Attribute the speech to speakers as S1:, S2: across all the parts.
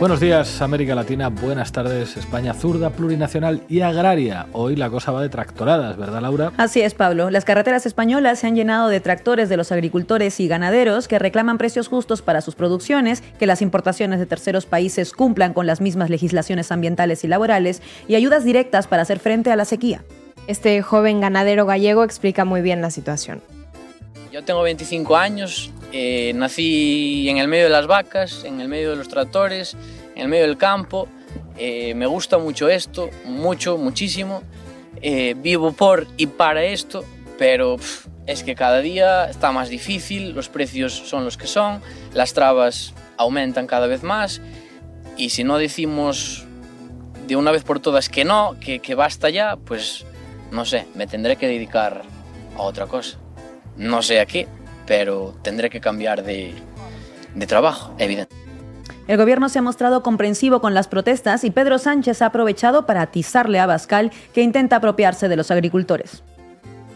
S1: Buenos días, América Latina. Buenas tardes, España zurda, plurinacional y agraria. Hoy la cosa va de tractoradas, ¿verdad, Laura?
S2: Así es, Pablo. Las carreteras españolas se han llenado de tractores de los agricultores y ganaderos que reclaman precios justos para sus producciones, que las importaciones de terceros países cumplan con las mismas legislaciones ambientales y laborales y ayudas directas para hacer frente a la sequía.
S3: Este joven ganadero gallego explica muy bien la situación.
S4: Yo tengo 25 años, eh, nací en el medio de las vacas, en el medio de los tractores, en el medio del campo. Eh, me gusta mucho esto, mucho, muchísimo. Eh, vivo por y para esto, pero pff, es que cada día está más difícil, los precios son los que son, las trabas aumentan cada vez más y si no decimos de una vez por todas que no, que, que basta ya, pues no sé, me tendré que dedicar a otra cosa. No sé a qué, pero tendré que cambiar de, de trabajo, evidente.
S2: El gobierno se ha mostrado comprensivo con las protestas y Pedro Sánchez ha aprovechado para atizarle a Bascal, que intenta apropiarse de los agricultores.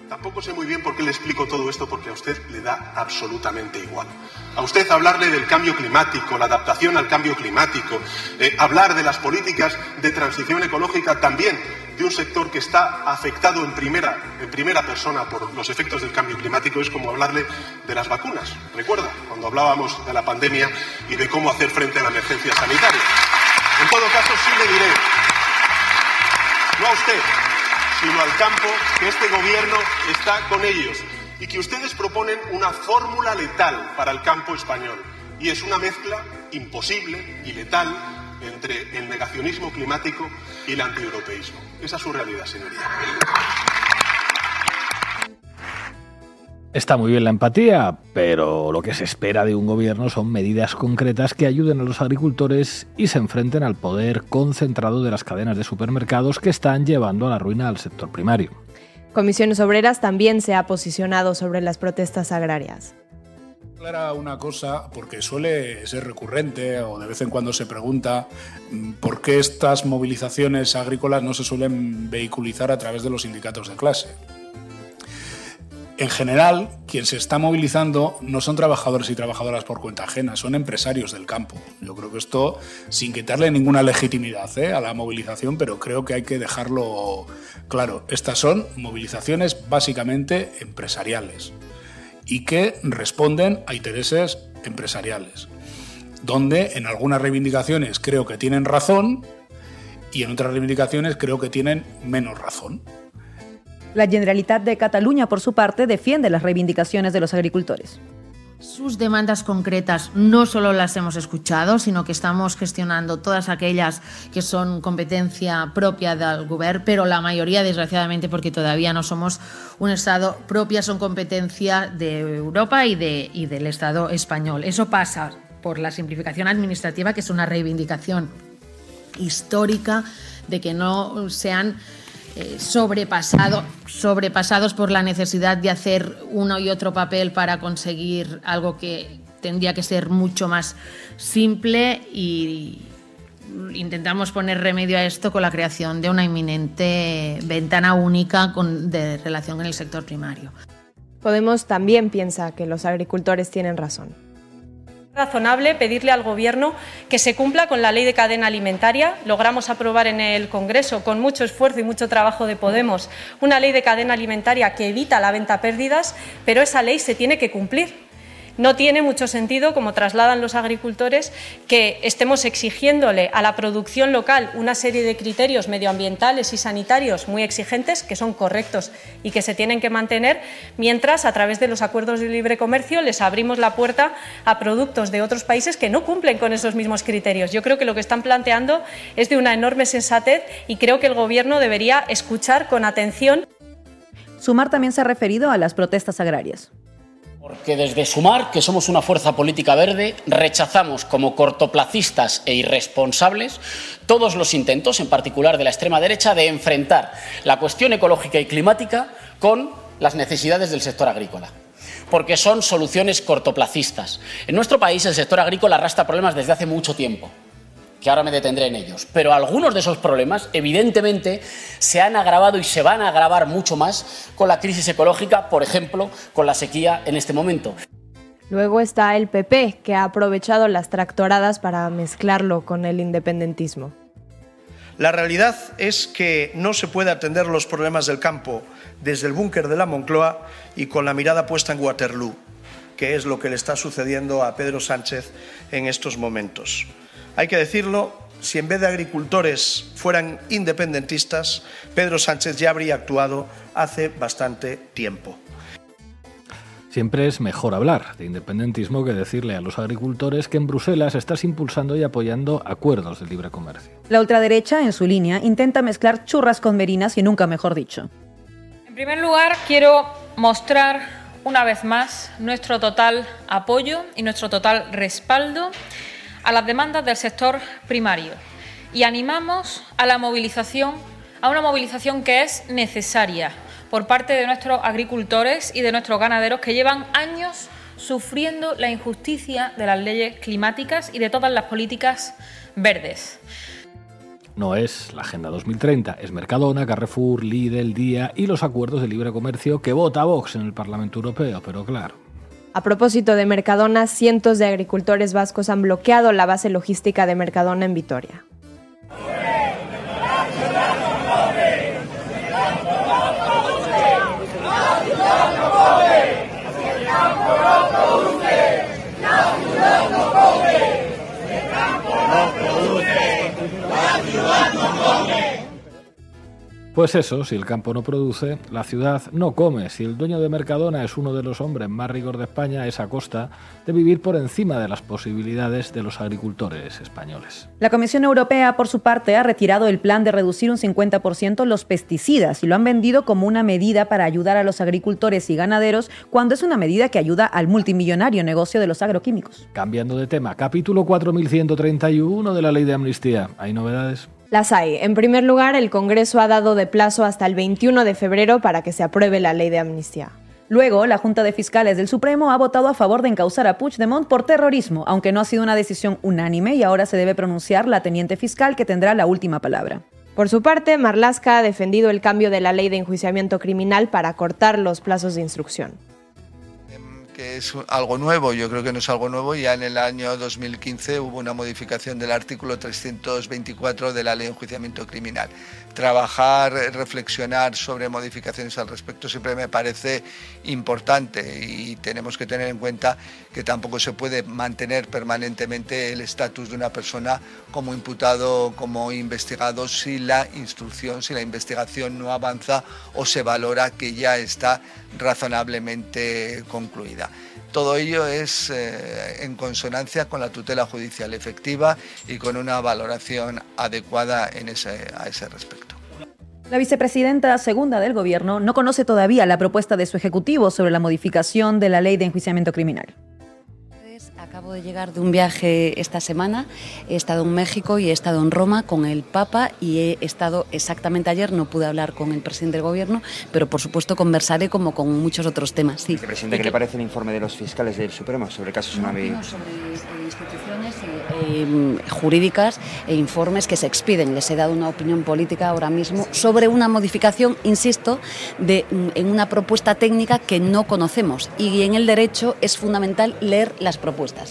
S5: Tampoco sé muy bien por qué le explico todo esto, porque a usted le da absolutamente igual. A usted hablarle del cambio climático, la adaptación al cambio climático, eh, hablar de las políticas de transición ecológica también de un sector que está afectado en primera, en primera persona por los efectos del cambio climático es como hablarle de las vacunas. Recuerda, cuando hablábamos de la pandemia y de cómo hacer frente a la emergencia sanitaria. En todo caso, sí le diré, no a usted, sino al campo, que este gobierno está con ellos y que ustedes proponen una fórmula letal para el campo español. Y es una mezcla imposible y letal entre el negacionismo climático y el antieuropeísmo. Esa es su realidad, señoría.
S1: Está muy bien la empatía, pero lo que se espera de un gobierno son medidas concretas que ayuden a los agricultores y se enfrenten al poder concentrado de las cadenas de supermercados que están llevando a la ruina al sector primario.
S3: Comisiones Obreras también se ha posicionado sobre las protestas agrarias.
S6: Clara una cosa, porque suele ser recurrente o de vez en cuando se pregunta mm, por qué estas movilizaciones agrícolas no se suelen vehiculizar a través de los sindicatos de clase. En general, quien se está movilizando no son trabajadores y trabajadoras por cuenta ajena, son empresarios del campo. Yo creo que esto, sin quitarle ninguna legitimidad ¿eh? a la movilización, pero creo que hay que dejarlo claro. Estas son movilizaciones básicamente empresariales y que responden a intereses empresariales, donde en algunas reivindicaciones creo que tienen razón y en otras reivindicaciones creo que tienen menos razón.
S2: La Generalitat de Cataluña, por su parte, defiende las reivindicaciones de los agricultores.
S7: Sus demandas concretas no solo las hemos escuchado, sino que estamos gestionando todas aquellas que son competencia propia del gobierno, pero la mayoría, desgraciadamente, porque todavía no somos un Estado propia, son competencia de Europa y, y del Estado español. Eso pasa por la simplificación administrativa, que es una reivindicación histórica de que no sean eh, sobrepasado, sobrepasados por la necesidad de hacer uno y otro papel para conseguir algo que tendría que ser mucho más simple y intentamos poner remedio a esto con la creación de una inminente ventana única de relación con el sector primario.
S3: Podemos también piensa que los agricultores tienen razón
S8: razonable pedirle al Gobierno que se cumpla con la ley de cadena alimentaria. Logramos aprobar en el Congreso, con mucho esfuerzo y mucho trabajo de Podemos, una ley de cadena alimentaria que evita la venta a pérdidas, pero esa ley se tiene que cumplir. No tiene mucho sentido, como trasladan los agricultores, que estemos exigiéndole a la producción local una serie de criterios medioambientales y sanitarios muy exigentes, que son correctos y que se tienen que mantener, mientras a través de los acuerdos de libre comercio les abrimos la puerta a productos de otros países que no cumplen con esos mismos criterios. Yo creo que lo que están planteando es de una enorme sensatez y creo que el Gobierno debería escuchar con atención.
S2: Sumar también se ha referido a las protestas agrarias.
S9: Porque desde Sumar, que somos una fuerza política verde, rechazamos como cortoplacistas e irresponsables todos los intentos, en particular de la extrema derecha, de enfrentar la cuestión ecológica y climática con las necesidades del sector agrícola porque son soluciones cortoplacistas. En nuestro país el sector agrícola arrastra problemas desde hace mucho tiempo que ahora me detendré en ellos. Pero algunos de esos problemas, evidentemente, se han agravado y se van a agravar mucho más con la crisis ecológica, por ejemplo, con la sequía en este momento.
S3: Luego está el PP, que ha aprovechado las tractoradas para mezclarlo con el independentismo.
S10: La realidad es que no se puede atender los problemas del campo desde el búnker de la Moncloa y con la mirada puesta en Waterloo, que es lo que le está sucediendo a Pedro Sánchez en estos momentos. Hay que decirlo, si en vez de agricultores fueran independentistas, Pedro Sánchez ya habría actuado hace bastante tiempo.
S1: Siempre es mejor hablar de independentismo que decirle a los agricultores que en Bruselas estás impulsando y apoyando acuerdos de libre comercio.
S2: La ultraderecha, en su línea, intenta mezclar churras con merinas y nunca mejor dicho.
S11: En primer lugar, quiero mostrar una vez más nuestro total apoyo y nuestro total respaldo a las demandas del sector primario y animamos a la movilización, a una movilización que es necesaria por parte de nuestros agricultores y de nuestros ganaderos que llevan años sufriendo la injusticia de las leyes climáticas y de todas las políticas verdes.
S1: No es la Agenda 2030, es Mercadona, Carrefour, Lidl, Día y los acuerdos de libre comercio que vota Vox en el Parlamento Europeo, pero claro.
S3: A propósito de Mercadona, cientos de agricultores vascos han bloqueado la base logística de Mercadona en Vitoria.
S1: Pues eso, si el campo no produce, la ciudad no come. Si el dueño de Mercadona es uno de los hombres más ricos de España, es a costa de vivir por encima de las posibilidades de los agricultores españoles.
S2: La Comisión Europea, por su parte, ha retirado el plan de reducir un 50% los pesticidas y lo han vendido como una medida para ayudar a los agricultores y ganaderos cuando es una medida que ayuda al multimillonario negocio de los agroquímicos.
S1: Cambiando de tema, capítulo 4131 de la ley de amnistía. ¿Hay novedades?
S3: Las hay. En primer lugar, el Congreso ha dado de plazo hasta el 21 de febrero para que se apruebe la ley de amnistía.
S2: Luego, la Junta de Fiscales del Supremo ha votado a favor de encausar a Puigdemont por terrorismo, aunque no ha sido una decisión unánime y ahora se debe pronunciar la teniente fiscal que tendrá la última palabra.
S3: Por su parte, Marlaska ha defendido el cambio de la ley de enjuiciamiento criminal para cortar los plazos de instrucción
S12: que es algo nuevo, yo creo que no es algo nuevo, ya en el año 2015 hubo una modificación del artículo 324 de la ley de enjuiciamiento criminal. Trabajar, reflexionar sobre modificaciones al respecto siempre me parece importante y tenemos que tener en cuenta que tampoco se puede mantener permanentemente el estatus de una persona como imputado, como investigado, si la instrucción, si la investigación no avanza o se valora que ya está razonablemente concluida. Todo ello es eh, en consonancia con la tutela judicial efectiva y con una valoración adecuada en a ese respecto.
S2: La vicepresidenta segunda del Gobierno no conoce todavía la propuesta de su Ejecutivo sobre la modificación de la ley de enjuiciamiento criminal.
S13: Acabo de llegar de un viaje esta semana. He estado en México y he estado en Roma con el Papa y he estado exactamente ayer, no pude hablar con el presidente del gobierno, pero por supuesto conversaré como con muchos otros temas. Sí.
S14: Presidente, ¿qué le parece el informe de los fiscales del Supremo sobre casos
S13: no, no, sobre instituciones eh, jurídicas e informes que se expiden. Les he dado una opinión política ahora mismo sobre una modificación, insisto, de, en una propuesta técnica que no conocemos y en el derecho es fundamental leer las propuestas.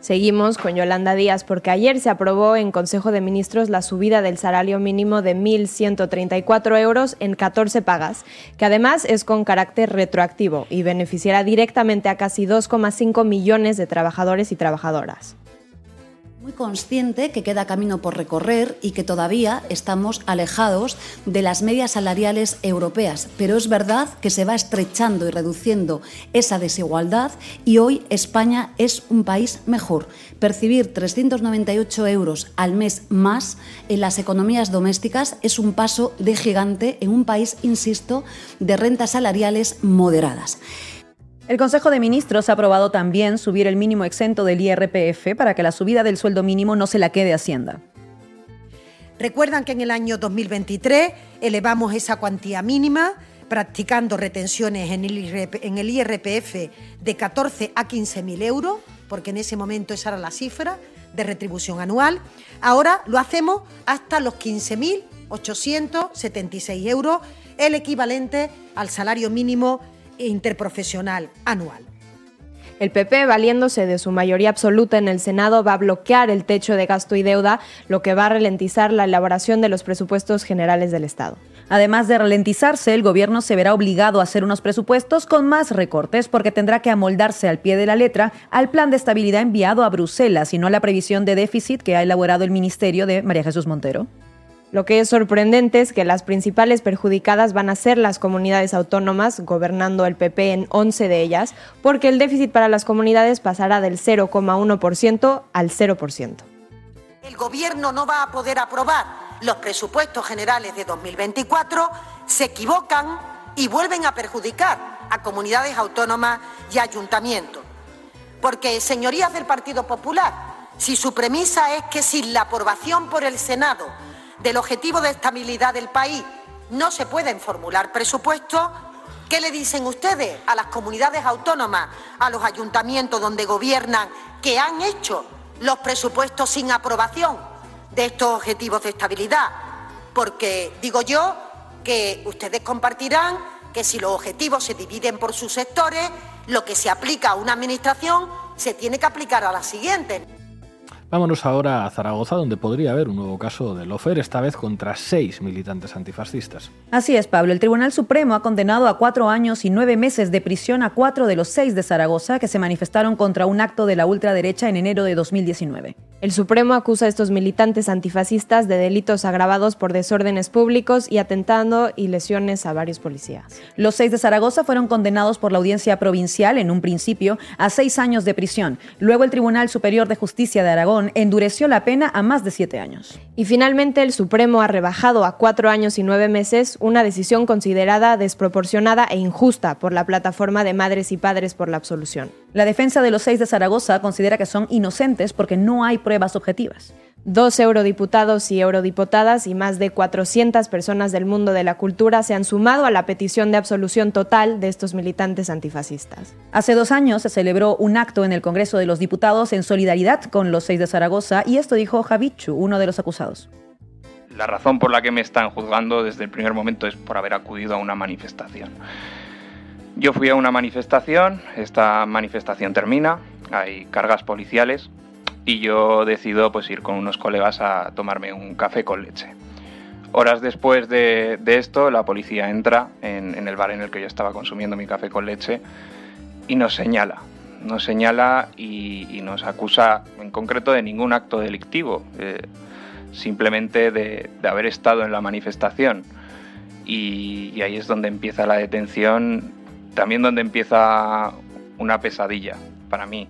S3: Seguimos con Yolanda Díaz porque ayer se aprobó en Consejo de Ministros la subida del salario mínimo de 1.134 euros en 14 pagas, que además es con carácter retroactivo y beneficiará directamente a casi 2,5 millones de trabajadores y trabajadoras
S13: muy consciente que queda camino por recorrer y que todavía estamos alejados de las medias salariales europeas, pero es verdad que se va estrechando y reduciendo esa desigualdad y hoy España es un país mejor. Percibir 398 euros al mes más en las economías domésticas es un paso de gigante en un país, insisto, de rentas salariales moderadas.
S2: El Consejo de Ministros ha aprobado también subir el mínimo exento del IRPF para que la subida del sueldo mínimo no se la quede Hacienda.
S15: Recuerdan que en el año 2023 elevamos esa cuantía mínima practicando retenciones en el IRPF de 14 a 15 mil euros, porque en ese momento esa era la cifra de retribución anual. Ahora lo hacemos hasta los 15.876 euros, el equivalente al salario mínimo interprofesional anual.
S3: El PP, valiéndose de su mayoría absoluta en el Senado, va a bloquear el techo de gasto y deuda, lo que va a ralentizar la elaboración de los presupuestos generales del Estado.
S2: Además de ralentizarse, el gobierno se verá obligado a hacer unos presupuestos con más recortes porque tendrá que amoldarse al pie de la letra al plan de estabilidad enviado a Bruselas y no a la previsión de déficit que ha elaborado el ministerio de María Jesús Montero.
S3: Lo que es sorprendente es que las principales perjudicadas van a ser las comunidades autónomas, gobernando el PP en 11 de ellas, porque el déficit para las comunidades pasará del 0,1% al 0%.
S16: El gobierno no va a poder aprobar los presupuestos generales de 2024, se equivocan y vuelven a perjudicar a comunidades autónomas y ayuntamientos. Porque, señorías del Partido Popular, si su premisa es que sin la aprobación por el Senado del objetivo de estabilidad del país no se pueden formular presupuestos, ¿qué le dicen ustedes a las comunidades autónomas, a los ayuntamientos donde gobiernan, que han hecho los presupuestos sin aprobación de estos objetivos de estabilidad? Porque digo yo que ustedes compartirán que si los objetivos se dividen por sus sectores, lo que se aplica a una administración se tiene que aplicar a la siguiente.
S1: Vámonos ahora a Zaragoza, donde podría haber un nuevo caso de Lofer, esta vez contra seis militantes antifascistas.
S2: Así es, Pablo. El Tribunal Supremo ha condenado a cuatro años y nueve meses de prisión a cuatro de los seis de Zaragoza que se manifestaron contra un acto de la ultraderecha en enero de 2019.
S3: El Supremo acusa a estos militantes antifascistas de delitos agravados por desórdenes públicos y atentando y lesiones a varios policías.
S2: Los seis de Zaragoza fueron condenados por la audiencia provincial en un principio a seis años de prisión. Luego el Tribunal Superior de Justicia de Aragón endureció la pena a más de siete años.
S3: Y finalmente el Supremo ha rebajado a cuatro años y nueve meses una decisión considerada desproporcionada e injusta por la plataforma de madres y padres por la absolución.
S2: La defensa de los seis de Zaragoza considera que son inocentes porque no hay pruebas objetivas.
S3: Dos eurodiputados y eurodiputadas y más de 400 personas del mundo de la cultura se han sumado a la petición de absolución total de estos militantes antifascistas.
S2: Hace dos años se celebró un acto en el Congreso de los Diputados en solidaridad con los seis de Zaragoza y esto dijo Javichu, uno de los acusados.
S17: La razón por la que me están juzgando desde el primer momento es por haber acudido a una manifestación. Yo fui a una manifestación, esta manifestación termina, hay cargas policiales y yo decido pues ir con unos colegas a tomarme un café con leche. Horas después de, de esto, la policía entra en, en, el bar en el que yo estaba consumiendo mi café con leche y nos señala. Nos señala y, y nos acusa en concreto de ningún acto delictivo, eh, simplemente de, de, haber estado en la manifestación. Y, y ahí es donde empieza la detención, también donde empieza una pesadilla para mí.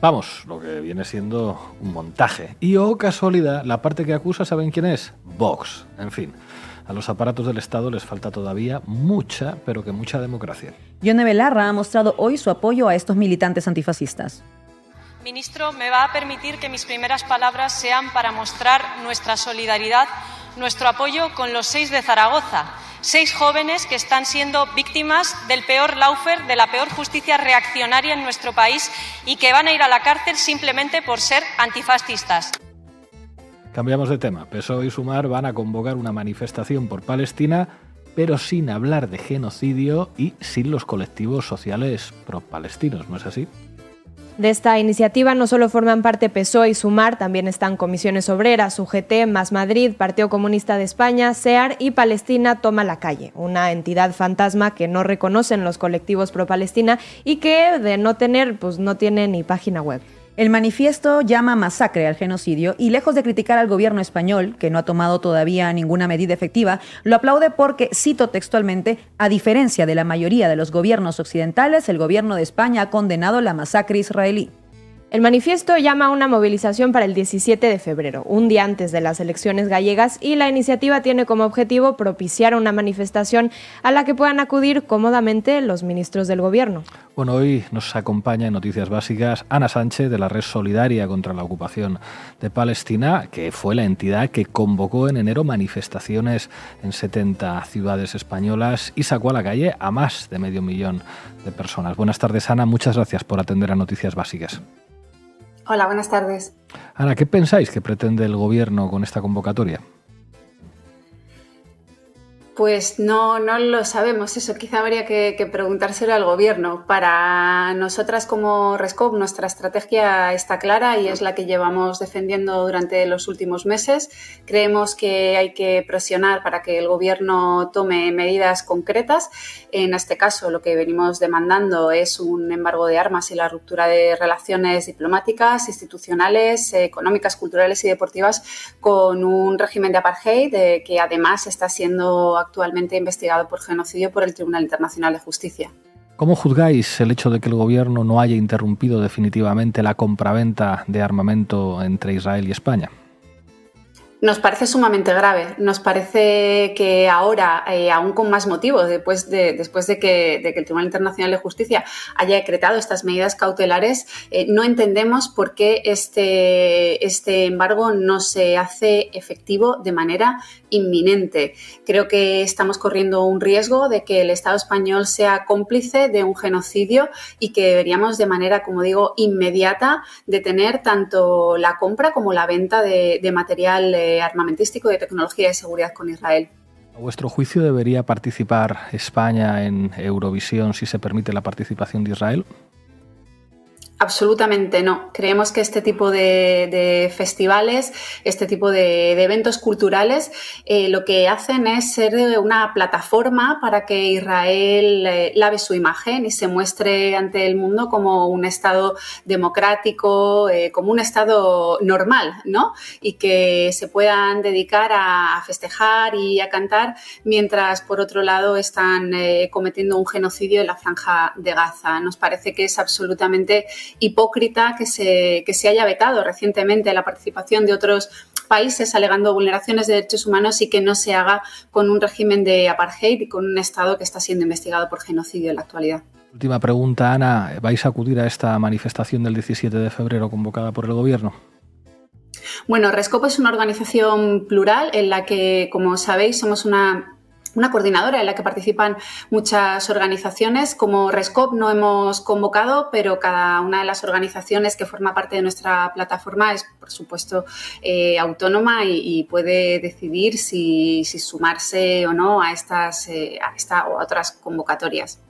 S1: Vamos, lo que viene siendo un montaje. Y oh casualidad, la parte que acusa, ¿saben quién es? Vox. En fin, a los aparatos del Estado les falta todavía mucha, pero que mucha democracia.
S2: Yone Belarra ha mostrado hoy su apoyo a estos militantes antifascistas.
S8: Ministro, me va a permitir que mis primeras palabras sean para mostrar nuestra solidaridad, nuestro apoyo con los seis de Zaragoza seis jóvenes que están siendo víctimas del peor laufer, de la peor justicia reaccionaria en nuestro país y que van a ir a la cárcel simplemente por ser antifascistas.
S1: Cambiamos de tema. PSOE y Sumar van a convocar una manifestación por Palestina, pero sin hablar de genocidio y sin los colectivos sociales pro-palestinos, ¿no es así?
S3: De esta iniciativa no solo forman parte PSOE y Sumar, también están Comisiones Obreras, UGT, Más Madrid, Partido Comunista de España, SEAR y Palestina Toma la Calle, una entidad fantasma que no reconocen los colectivos pro-Palestina y que de no tener, pues no tiene ni página web.
S2: El manifiesto llama masacre al genocidio y lejos de criticar al gobierno español, que no ha tomado todavía ninguna medida efectiva, lo aplaude porque, cito textualmente, a diferencia de la mayoría de los gobiernos occidentales, el gobierno de España ha condenado la masacre israelí.
S3: El manifiesto llama a una movilización para el 17 de febrero, un día antes de las elecciones gallegas, y la iniciativa tiene como objetivo propiciar una manifestación a la que puedan acudir cómodamente los ministros del gobierno.
S1: Bueno, hoy nos acompaña en Noticias Básicas Ana Sánchez de la Red Solidaria contra la Ocupación de Palestina, que fue la entidad que convocó en enero manifestaciones en 70 ciudades españolas y sacó a la calle a más de medio millón de personas. Buenas tardes, Ana. Muchas gracias por atender a Noticias Básicas.
S18: Hola, buenas tardes.
S1: Ana, ¿qué pensáis que pretende el Gobierno con esta convocatoria?
S18: Pues no, no lo sabemos. Eso quizá habría que, preguntárselo al gobierno. Para nosotras como Rescop, nuestra estrategia está clara y es la que llevamos defendiendo durante los últimos meses. Creemos que hay que presionar para que el gobierno tome medidas concretas. En este caso, lo que venimos demandando es un embargo de armas y la ruptura de relaciones diplomáticas, institucionales, económicas, culturales y deportivas con un régimen de apartheid eh, que además está siendo actualmente investigado por genocidio por el Tribunal Internacional de Justicia.
S1: ¿Cómo juzgáis el hecho de que el gobierno no haya interrumpido definitivamente la compraventa de armamento entre Israel y España?
S18: Nos parece sumamente grave. Nos parece que ahora, eh, aún con más motivo, después de, que, el Tribunal Internacional de Justicia haya decretado estas medidas cautelares, eh, no entendemos por qué este, este embargo no se hace efectivo de manera inminente. Creo que estamos corriendo un riesgo de que el Estado español sea cómplice de un genocidio y que deberíamos de manera, como digo, inmediata detener tanto la compra como la venta de, de material armamentístico, de tecnología de seguridad con Israel.
S1: ¿A vuestro juicio debería participar España en Eurovisión si se permite la participación de Israel?
S18: Absolutamente no. Creemos que este tipo de, festivales, este tipo de, eventos culturales, eh, lo que hacen es ser una plataforma para que Israel eh, lave su imagen y se muestre ante el mundo como un Estado democrático, eh, como un Estado normal, ¿no? Y que se puedan dedicar a, festejar y a cantar, mientras por otro lado están cometiendo un genocidio en la franja de Gaza. Nos parece que es absolutamente hipócrita que se, que se haya vetado recientemente la participación de otros países alegando vulneraciones de derechos humanos y que no se haga con un régimen de apartheid y con un Estado que está siendo investigado por genocidio en la actualidad.
S1: Última pregunta, Ana. ¿Vais a acudir a esta manifestación del 17 de febrero convocada por el Gobierno?
S18: Bueno, Rescopo es una organización plural en la que, como sabéis, somos una una coordinadora en la que participan muchas organizaciones. Como RESCOP no hemos convocado, pero cada una de las organizaciones que forma parte de nuestra plataforma es, por supuesto, eh, autónoma y, puede decidir si, sumarse o no a estas eh, a esta o a otras convocatorias.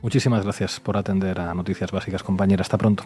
S1: Muchísimas gracias por atender a Noticias Básicas, compañera. Hasta pronto.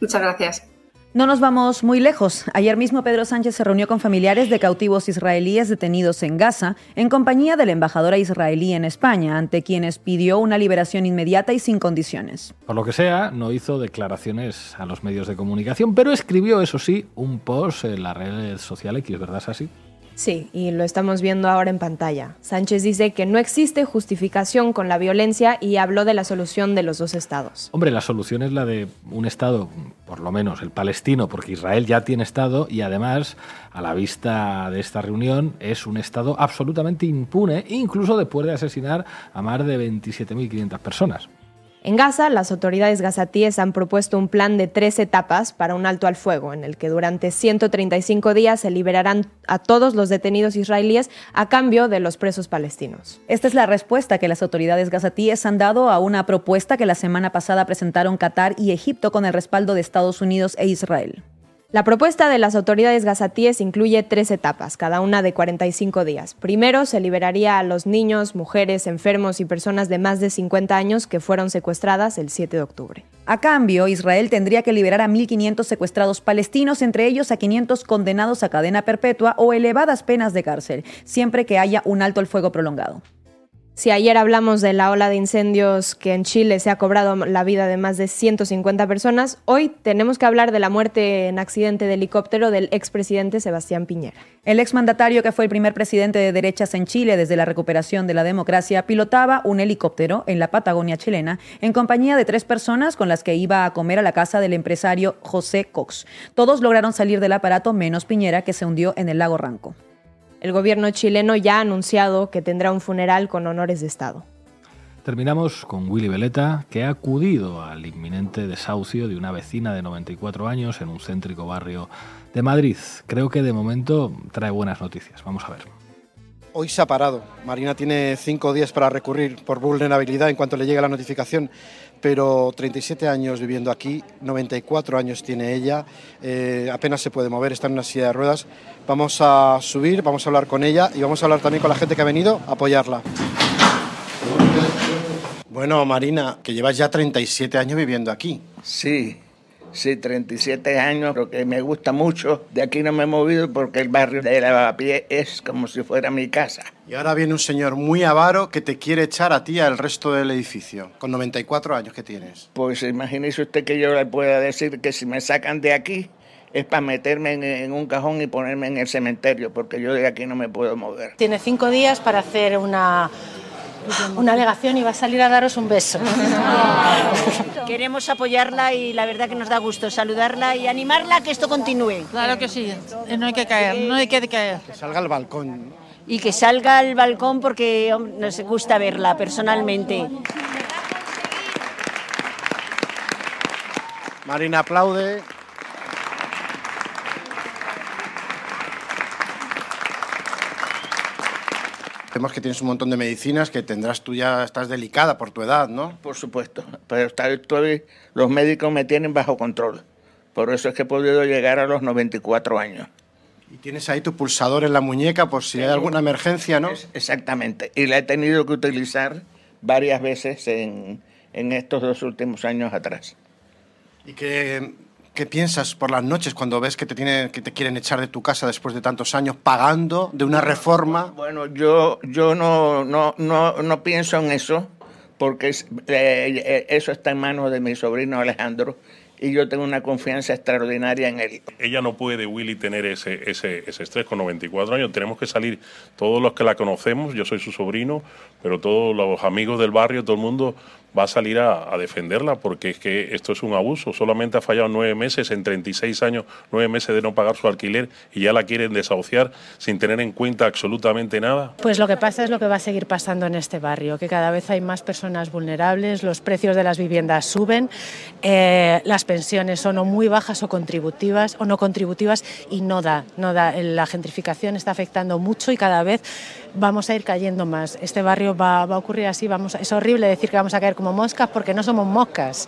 S18: Muchas gracias.
S2: No nos vamos muy lejos. Ayer mismo Pedro Sánchez se reunió con familiares de cautivos israelíes detenidos en Gaza en compañía de la embajadora israelí en España, ante quienes pidió una liberación inmediata y sin condiciones.
S1: Por lo que sea, no hizo declaraciones a los medios de comunicación, pero escribió, eso sí, un post en la red social X, ¿verdad, así?
S3: Sí, y lo estamos viendo ahora en pantalla. Sánchez dice que no existe justificación con la violencia y habló de la solución de los dos estados.
S1: Hombre, la solución es la de un estado, por lo menos el palestino, porque Israel ya tiene estado y además, a la vista de esta reunión, es un estado absolutamente impune, incluso después de asesinar a más de 27.500 personas.
S3: En Gaza, las autoridades gazatíes han propuesto un plan de tres etapas para un alto al fuego, en el que durante 135 días se liberarán a todos los detenidos israelíes a cambio de los presos palestinos.
S2: Esta es la respuesta que las autoridades gazatíes han dado a una propuesta que la semana pasada presentaron Qatar y Egipto con el respaldo de Estados Unidos e Israel.
S3: La propuesta de las autoridades gazatíes incluye tres etapas, cada una de 45 días. Primero, se liberaría a los niños, mujeres, enfermos y personas de más de 50 años que fueron secuestradas el 7 de octubre.
S2: A cambio, Israel tendría que liberar a 1.500 secuestrados palestinos, entre ellos a 500 condenados a cadena perpetua o elevadas penas de cárcel, siempre que haya un alto el fuego prolongado.
S3: Si ayer hablamos de la ola de incendios que en Chile se ha cobrado la vida de más de 150 personas, hoy tenemos que hablar de la muerte en accidente de helicóptero del expresidente Sebastián Piñera.
S2: El exmandatario, que fue el primer presidente de derechas en Chile desde la recuperación de la democracia, pilotaba un helicóptero en la Patagonia chilena en compañía de tres personas con las que iba a comer a la casa del empresario José Cox. Todos lograron salir del aparato menos Piñera, que se hundió en el lago Ranco.
S3: El gobierno chileno ya ha anunciado que tendrá un funeral con honores de Estado.
S1: Terminamos con Willy Veleta, que ha acudido al inminente desahucio de una vecina de 94 años en un céntrico barrio de Madrid. Creo que de momento trae buenas noticias. Vamos a ver.
S19: Hoy se ha parado. Marina tiene cinco días para recurrir por vulnerabilidad en cuanto le llegue la notificación, pero 37 años viviendo aquí, 94 años tiene ella, eh, apenas se puede mover, está en una silla de ruedas. Vamos a subir, vamos a hablar con ella y vamos a hablar también con la gente que ha venido a apoyarla. Bueno, Marina, que llevas ya 37 años viviendo aquí.
S20: Sí, sí, 37 años, lo que me gusta mucho. De aquí no me he movido porque el barrio de Lavapié es como si fuera mi casa.
S19: Y ahora viene un señor muy avaro que te quiere echar a ti al resto del edificio, con 94 años que tienes.
S20: Pues imagínese usted que yo le pueda decir que si me sacan de aquí es para meterme en, en un cajón y ponerme en el cementerio, porque yo de aquí no me puedo mover.
S21: Tiene cinco días para hacer una, una alegación y va a salir a daros un beso.
S22: Queremos apoyarla y la verdad que nos da gusto saludarla y animarla a que esto continúe.
S23: Claro que sí, no hay que caer, no hay que caer.
S19: Que salga al balcón.
S22: Y que salga al balcón porque nos gusta verla personalmente.
S19: Marina aplaude. Que tienes un montón de medicinas que tendrás tú ya, estás delicada por tu edad, ¿no?
S20: Por supuesto, pero está- estoy- los médicos me tienen bajo control. Por eso es que he podido llegar a los 94 años.
S19: Y tienes ahí tu pulsador en la muñeca por si hay alguna emergencia, ¿no?
S20: Exactamente. Y la he tenido que utilizar varias veces en, en estos dos últimos años atrás.
S19: ¿Y qué, qué piensas por las noches cuando ves que te, tiene, que te quieren echar de tu casa después de tantos años pagando de una reforma?
S20: Bueno, yo, yo no, no, no, no pienso en eso, porque eh, eh, eso está en manos de mi sobrino Alejandro y yo tengo una confianza extraordinaria en él.
S24: Ella no puede, Willy, tener ese, ese, ese estrés con 94 años. Tenemos que salir todos los que la conocemos, yo soy su sobrino, pero todos los amigos del barrio, todo el mundo va a salir a, defenderla porque es que esto es un abuso. Solamente ha fallado nueve meses, en 36 años, nueve meses de no pagar su alquiler y ya la quieren desahuciar sin tener en cuenta absolutamente nada.
S21: Pues lo que pasa es lo que va a seguir pasando en este barrio, que cada vez hay más personas vulnerables, los precios de las viviendas suben, eh, las pensiones son o muy bajas o contributivas o no contributivas y no da, no da. La gentrificación está afectando mucho y cada vez vamos a ir cayendo más. Este barrio va, va a ocurrir así, vamos es horrible decir que vamos a caer como moscas porque no somos moscas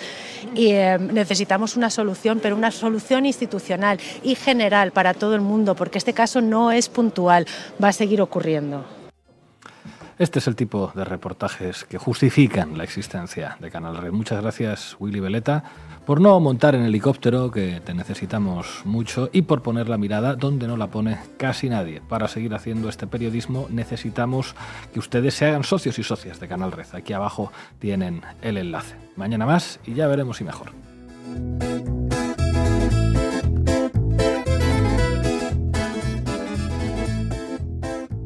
S21: y eh, necesitamos una solución, pero una solución institucional y general para todo el mundo, porque este caso no es puntual, va a seguir ocurriendo.
S1: Este es el tipo de reportajes que justifican la existencia de Canal Red. Muchas gracias, Willy Veleta, por no montar en helicóptero, que te necesitamos mucho, y por poner la mirada donde no la pone casi nadie. Para seguir haciendo este periodismo necesitamos que ustedes se hagan socios y socias de Canal Red. Aquí abajo tienen el enlace. Mañana más y ya veremos si mejor.